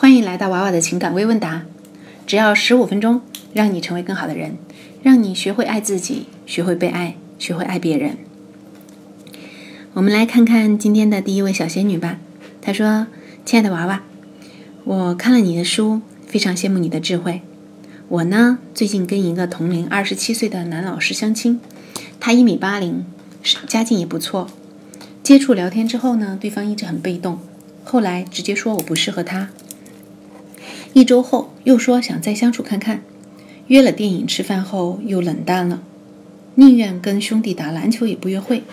欢迎来到娃娃的情感微问答，只要十五分钟，让你成为更好的人，让你学会爱自己，学会被爱，学会爱别人。我们来看看今天的第一位小仙女吧。她说：“亲爱的娃娃，我看了你的书，非常羡慕你的智慧。我呢，最近跟一个同龄二十七岁的男老师相亲，他一米八零，家境也不错。接触聊天之后呢，对方一直很被动，后来直接说我不适合他。”一周后又说想再相处看看，约了电影吃饭后又冷淡了，宁愿跟兄弟打篮球也不约会。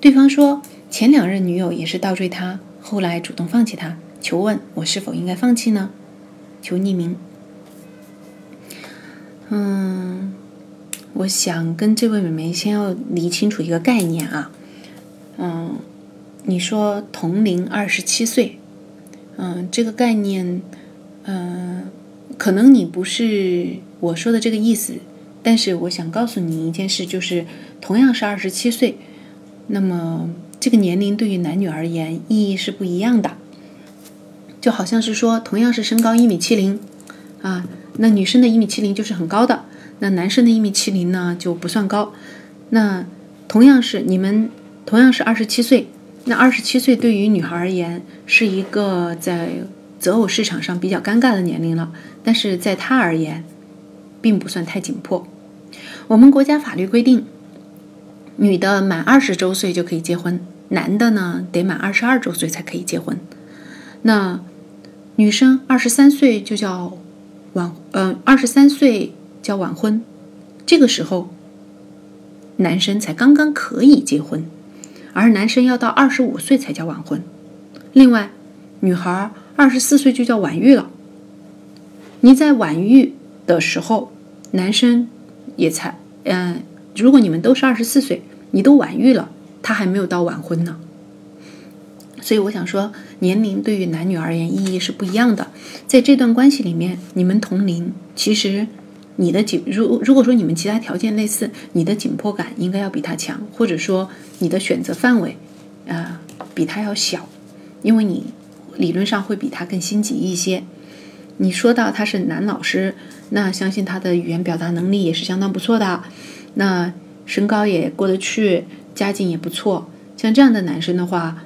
对方说前两任女友也是倒追他，后来主动放弃他。求问我是否应该放弃呢？求匿名。嗯，我想跟这位美眉先要理清楚一个概念啊。嗯，你说同龄二十七岁，嗯，这个概念。嗯，可能你不是我说的这个意思，但是我想告诉你一件事，就是同样是二十七岁，那么这个年龄对于男女而言意义是不一样的。就好像是说，同样是身高一米七零，啊，那女生的一米七零就是很高的，那男生的一米七零呢就不算高。那同样是你们同样是二十七岁，那二十七岁对于女孩而言是一个在。择偶市场上比较尴尬的年龄了，但是在他而言，并不算太紧迫。我们国家法律规定，女的满二十周岁就可以结婚，男的呢得满二十二周岁才可以结婚。那女生二十三岁就叫晚，呃，二十三岁叫晚婚，这个时候男生才刚刚可以结婚，而男生要到二十五岁才叫晚婚。另外，女孩。二十四岁就叫晚育了。你在晚育的时候，男生也才嗯，如果你们都是二十四岁，你都晚育了，他还没有到晚婚呢。所以我想说，年龄对于男女而言意义是不一样的。在这段关系里面，你们同龄，其实你的紧如如果说你们其他条件类似，你的紧迫感应该要比他强，或者说你的选择范围啊比他要小，因为你。理论上会比他更心急一些。你说到他是男老师，那相信他的语言表达能力也是相当不错的。那身高也过得去，家境也不错。像这样的男生的话，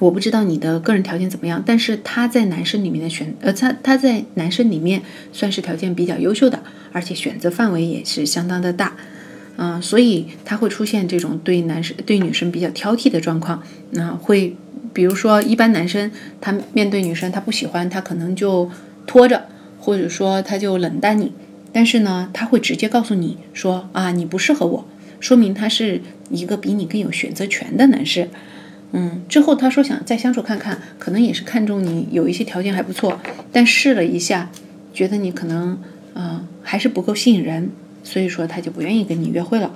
我不知道你的个人条件怎么样，但是他在男生里面的选，呃，他他在男生里面算是条件比较优秀的，而且选择范围也是相当的大。嗯，所以他会出现这种对男生对女生比较挑剔的状况，那会。比如说，一般男生他面对女生，他不喜欢，他可能就拖着，或者说他就冷淡你。但是呢，他会直接告诉你说啊，你不适合我，说明他是一个比你更有选择权的男士。嗯，之后他说想再相处看看，可能也是看中你有一些条件还不错，但试了一下，觉得你可能啊还是不够吸引人，所以说他就不愿意跟你约会了。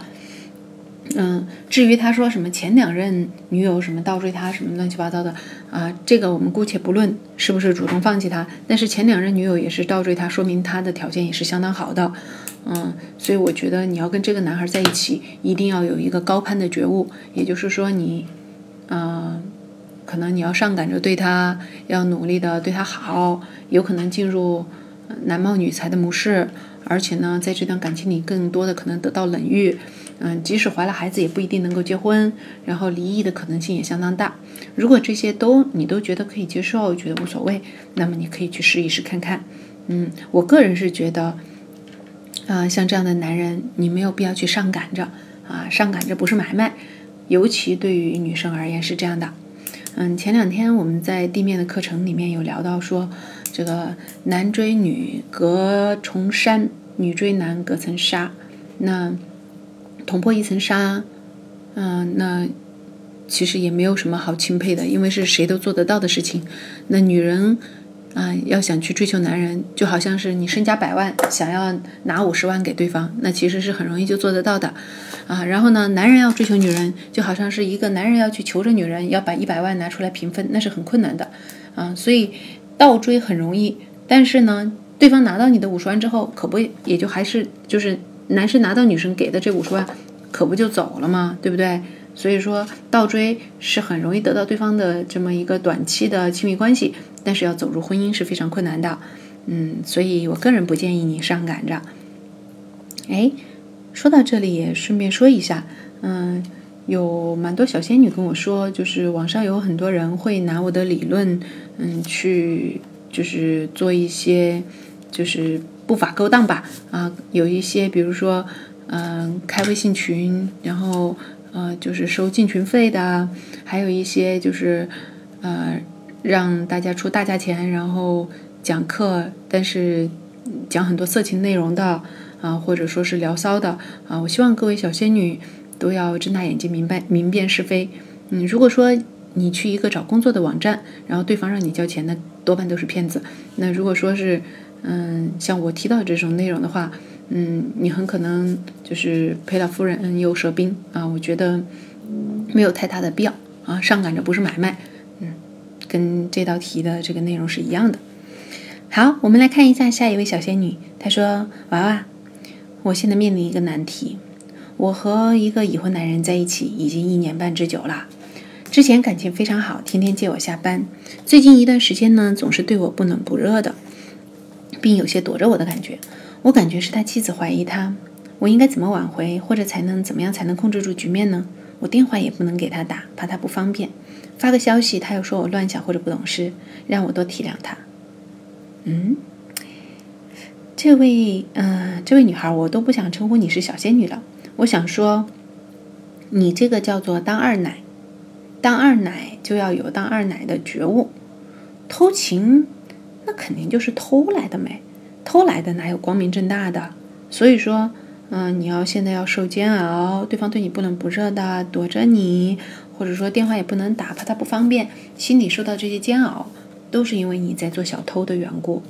嗯，至于他说什么前两任女友什么倒追他什么乱七八糟的啊，这个我们姑且不论是不是主动放弃他，但是前两任女友也是倒追他，说明他的条件也是相当好的。嗯，所以我觉得你要跟这个男孩在一起，一定要有一个高攀的觉悟，也就是说你，嗯，可能你要上赶着对他，要努力的对他好，有可能进入男貌女才的模式，而且呢，在这段感情里更多的可能得到冷遇。嗯，即使怀了孩子，也不一定能够结婚，然后离异的可能性也相当大。如果这些都你都觉得可以接受，觉得无所谓，那么你可以去试一试看看。嗯，我个人是觉得，啊，像这样的男人，你没有必要去上赶着啊，上赶着不是买卖，尤其对于女生而言是这样的。嗯，前两天我们在地面的课程里面有聊到说，这个男追女隔重山，女追男隔层纱，那。捅破一层纱，嗯，那其实也没有什么好钦佩的，因为是谁都做得到的事情。那女人啊，要想去追求男人，就好像是你身家百万，想要拿五十万给对方，那其实是很容易就做得到的啊。然后呢，男人要追求女人，就好像是一个男人要去求着女人，要把一百万拿出来平分，那是很困难的啊。所以倒追很容易，但是呢，对方拿到你的五十万之后，可不也就还是就是。男生拿到女生给的这五十万，可不就走了吗？对不对？所以说倒追是很容易得到对方的这么一个短期的亲密关系，但是要走入婚姻是非常困难的。嗯，所以我个人不建议你上赶着。哎，说到这里也顺便说一下，嗯。有蛮多小仙女跟我说，就是网上有很多人会拿我的理论，嗯，去就是做一些就是不法勾当吧，啊，有一些比如说，嗯，开微信群，然后呃，就是收进群费的，还有一些就是呃，让大家出大价钱，然后讲课，但是讲很多色情内容的，啊，或者说是聊骚的，啊，我希望各位小仙女。都要睁大眼睛明白明辨是非。嗯，如果说你去一个找工作的网站，然后对方让你交钱，那多半都是骗子。那如果说是，嗯，像我提到这种内容的话，嗯，你很可能就是赔了夫人又折兵啊。我觉得没有太大的必要啊。上赶着不是买卖，嗯，跟这道题的这个内容是一样的。好，我们来看一下下一位小仙女，她说：“娃娃，我现在面临一个难题。”我和一个已婚男人在一起已经一年半之久了，之前感情非常好，天天接我下班。最近一段时间呢，总是对我不冷不热的，并有些躲着我的感觉。我感觉是他妻子怀疑他，我应该怎么挽回，或者才能怎么样才能控制住局面呢？我电话也不能给他打，怕他不方便。发个消息，他又说我乱想或者不懂事，让我多体谅他。嗯，这位，嗯，这位女孩，我都不想称呼你是小仙女了。我想说，你这个叫做当二奶，当二奶就要有当二奶的觉悟。偷情，那肯定就是偷来的没，偷来的哪有光明正大的？所以说，嗯，你要现在要受煎熬，对方对你不冷不热的，躲着你，或者说电话也不能打，怕他不方便，心里受到这些煎熬，都是因为你在做小偷的缘故。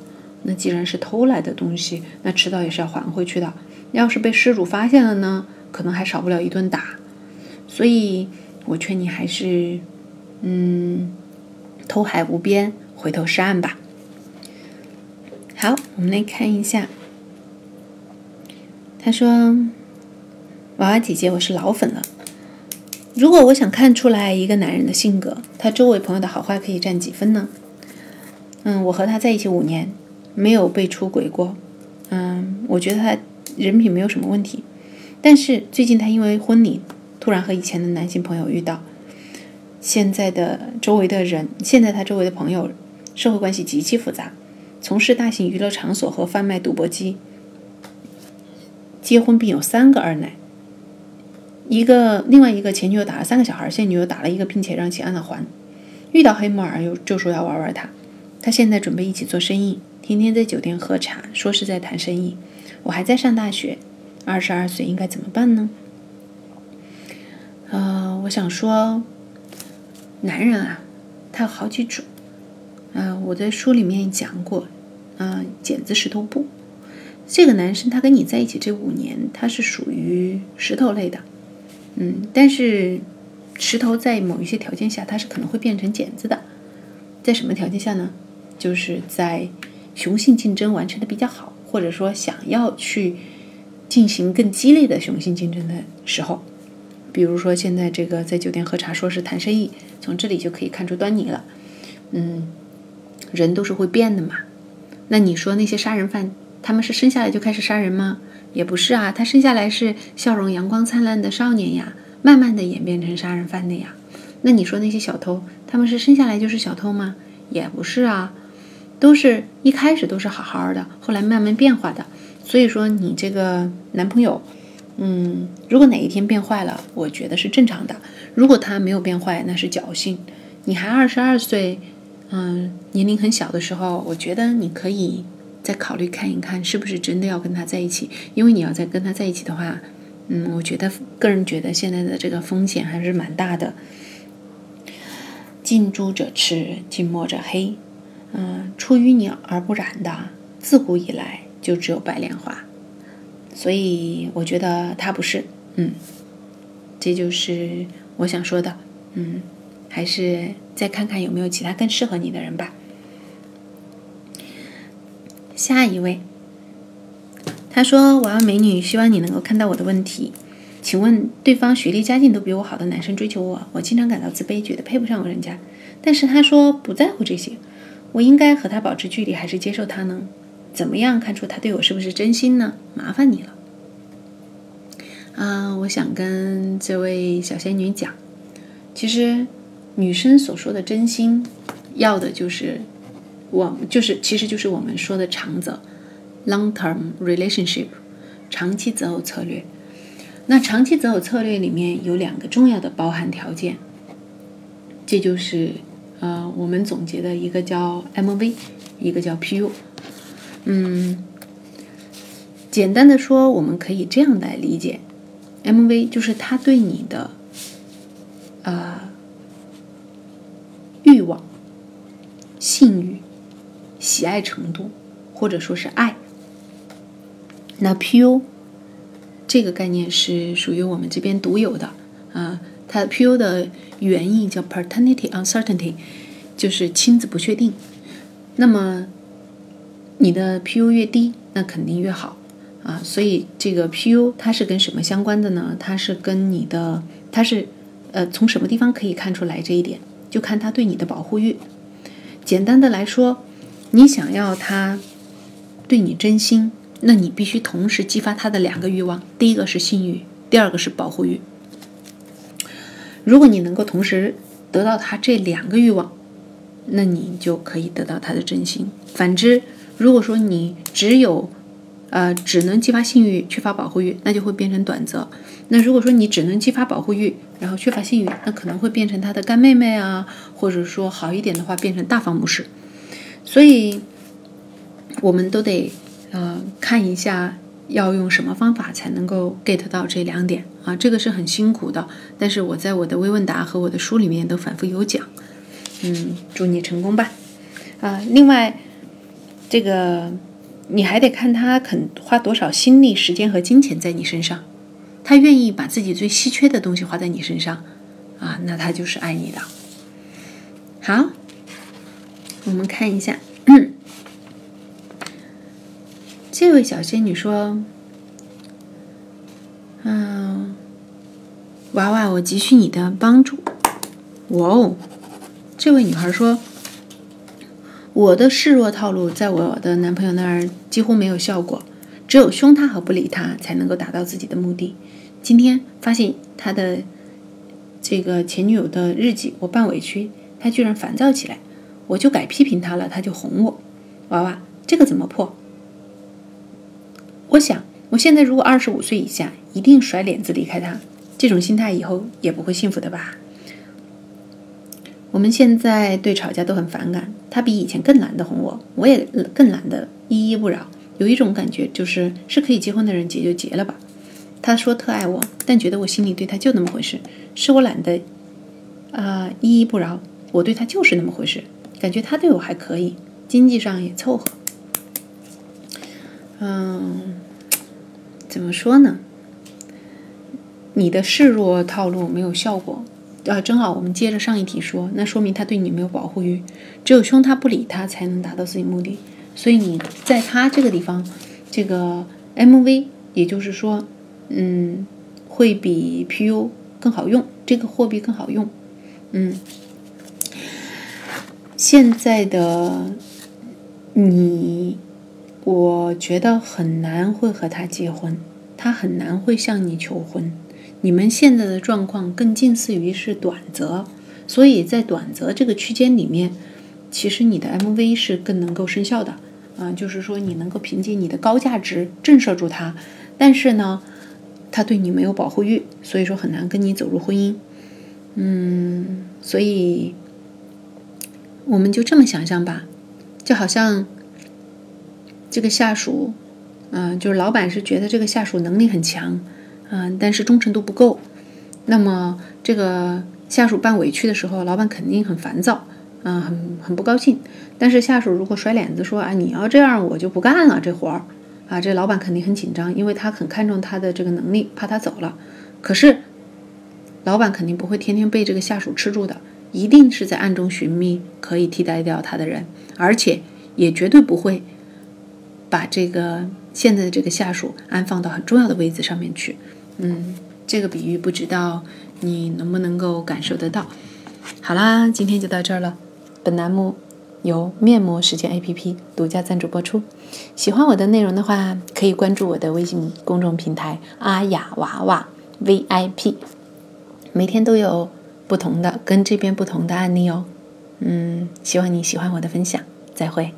那既然是偷来的东西，那迟早也是要还回去的。要是被失主发现了呢？可能还少不了一顿打，所以我劝你还是，嗯，偷海无边，回头是岸吧。好，我们来看一下。他说：“娃娃姐姐，我是老粉了。如果我想看出来一个男人的性格，他周围朋友的好坏可以占几分呢？嗯，我和他在一起五年，没有被出轨过。嗯，我觉得他人品没有什么问题。”但是最近他因为婚礼，突然和以前的男性朋友遇到，现在的周围的人，现在他周围的朋友，社会关系极其复杂，从事大型娱乐场所和贩卖赌博机，结婚并有三个二奶，一个另外一个前女友打了三个小孩，现女友打了一个，并且让其按了还，遇到黑木耳又就说要玩玩他，他现在准备一起做生意，天天在酒店喝茶，说是在谈生意，我还在上大学。二十二岁应该怎么办呢？呃，我想说，男人啊，他有好几种。嗯，我在书里面讲过，嗯，剪子石头布。这个男生他跟你在一起这五年，他是属于石头类的。嗯，但是石头在某一些条件下，它是可能会变成剪子的。在什么条件下呢？就是在雄性竞争完成的比较好，或者说想要去。进行更激烈的雄性竞争的时候，比如说现在这个在酒店喝茶，说是谈生意，从这里就可以看出端倪了。嗯，人都是会变的嘛。那你说那些杀人犯，他们是生下来就开始杀人吗？也不是啊，他生下来是笑容阳光灿烂的少年呀，慢慢的演变成杀人犯的呀。那你说那些小偷，他们是生下来就是小偷吗？也不是啊，都是一开始都是好好的，后来慢慢变化的。所以说，你这个男朋友，嗯，如果哪一天变坏了，我觉得是正常的。如果他没有变坏，那是侥幸。你还二十二岁，嗯，年龄很小的时候，我觉得你可以再考虑看一看，是不是真的要跟他在一起。因为你要再跟他在一起的话，嗯，我觉得个人觉得现在的这个风险还是蛮大的。近朱者赤，近墨者黑，嗯，出淤泥而不染的，自古以来。就只有白莲花，所以我觉得他不是，嗯，这就是我想说的，嗯，还是再看看有没有其他更适合你的人吧。下一位，他说：“我要美女，希望你能够看到我的问题。请问对方学历家境都比我好的男生追求我，我经常感到自卑，觉得配不上人家。但是他说不在乎这些，我应该和他保持距离还是接受他呢？怎么样看出他对我是不是真心呢？麻烦你了。啊，我想跟这位小仙女讲，其实女生所说的真心，要的就是我就是其实就是我们说的长则 （long-term relationship），长期择偶策略。那长期择偶策略里面有两个重要的包含条件，这就是呃我们总结的一个叫 MV，一个叫 PU。嗯，简单的说，我们可以这样来理解，MV 就是他对你的呃欲望、性欲、喜爱程度，或者说是爱。那 PU。这个概念是属于我们这边独有的啊，它 PU 的原意叫 paternity uncertainty，就是亲子不确定。那么你的 PU 越低，那肯定越好啊。所以这个 PU 它是跟什么相关的呢？它是跟你的，它是呃从什么地方可以看出来这一点？就看他对你的保护欲。简单的来说，你想要他对你真心。那你必须同时激发他的两个欲望，第一个是性欲，第二个是保护欲。如果你能够同时得到他这两个欲望，那你就可以得到他的真心。反之，如果说你只有呃只能激发性欲，缺乏保护欲，那就会变成短则。那如果说你只能激发保护欲，然后缺乏性欲，那可能会变成他的干妹妹啊，或者说好一点的话，变成大方模式。所以，我们都得。呃，看一下要用什么方法才能够 get 到这两点啊？这个是很辛苦的，但是我在我的微问答和我的书里面都反复有讲。嗯，祝你成功吧。啊，另外，这个你还得看他肯花多少心力、时间和金钱在你身上。他愿意把自己最稀缺的东西花在你身上啊，那他就是爱你的。好，我们看一下。这位小仙女说：“嗯，娃娃，我急需你的帮助。”哇哦！这位女孩说：“我的示弱套路在我的男朋友那儿几乎没有效果，只有凶他和不理他才能够达到自己的目的。今天发现他的这个前女友的日记，我半委屈，他居然烦躁起来，我就改批评他了，他就哄我。娃娃，这个怎么破？”我想，我现在如果二十五岁以下，一定甩脸子离开他。这种心态以后也不会幸福的吧？我们现在对吵架都很反感，他比以前更懒得哄我，我也更懒得依依不饶。有一种感觉就是，是可以结婚的人结就结了吧。他说特爱我，但觉得我心里对他就那么回事。是我懒得啊依依不饶，我对他就是那么回事。感觉他对我还可以，经济上也凑合。嗯。怎么说呢？你的示弱套路没有效果，啊，正好我们接着上一题说，那说明他对你没有保护欲，只有凶他不理他才能达到自己目的。所以你在他这个地方，这个 MV，也就是说，嗯，会比 PU 更好用，这个货币更好用，嗯，现在的你。我觉得很难会和他结婚，他很难会向你求婚。你们现在的状况更近似于是短则，所以在短则这个区间里面，其实你的 MV 是更能够生效的啊，就是说你能够凭借你的高价值震慑住他。但是呢，他对你没有保护欲，所以说很难跟你走入婚姻。嗯，所以我们就这么想象吧，就好像。这个下属，嗯，就是老板是觉得这个下属能力很强，嗯，但是忠诚度不够。那么这个下属办委屈的时候，老板肯定很烦躁，嗯，很很不高兴。但是下属如果甩脸子说啊，你要这样，我就不干了这活儿，啊，这老板肯定很紧张，因为他很看重他的这个能力，怕他走了。可是老板肯定不会天天被这个下属吃住的，一定是在暗中寻觅可以替代掉他的人，而且也绝对不会。把这个现在的这个下属安放到很重要的位置上面去，嗯，这个比喻不知道你能不能够感受得到。好啦，今天就到这儿了。本栏目由面膜时间 APP 独家赞助播出。喜欢我的内容的话，可以关注我的微信公众平台“阿雅娃娃 VIP”，每天都有不同的跟这边不同的案例哦。嗯，希望你喜欢我的分享。再会。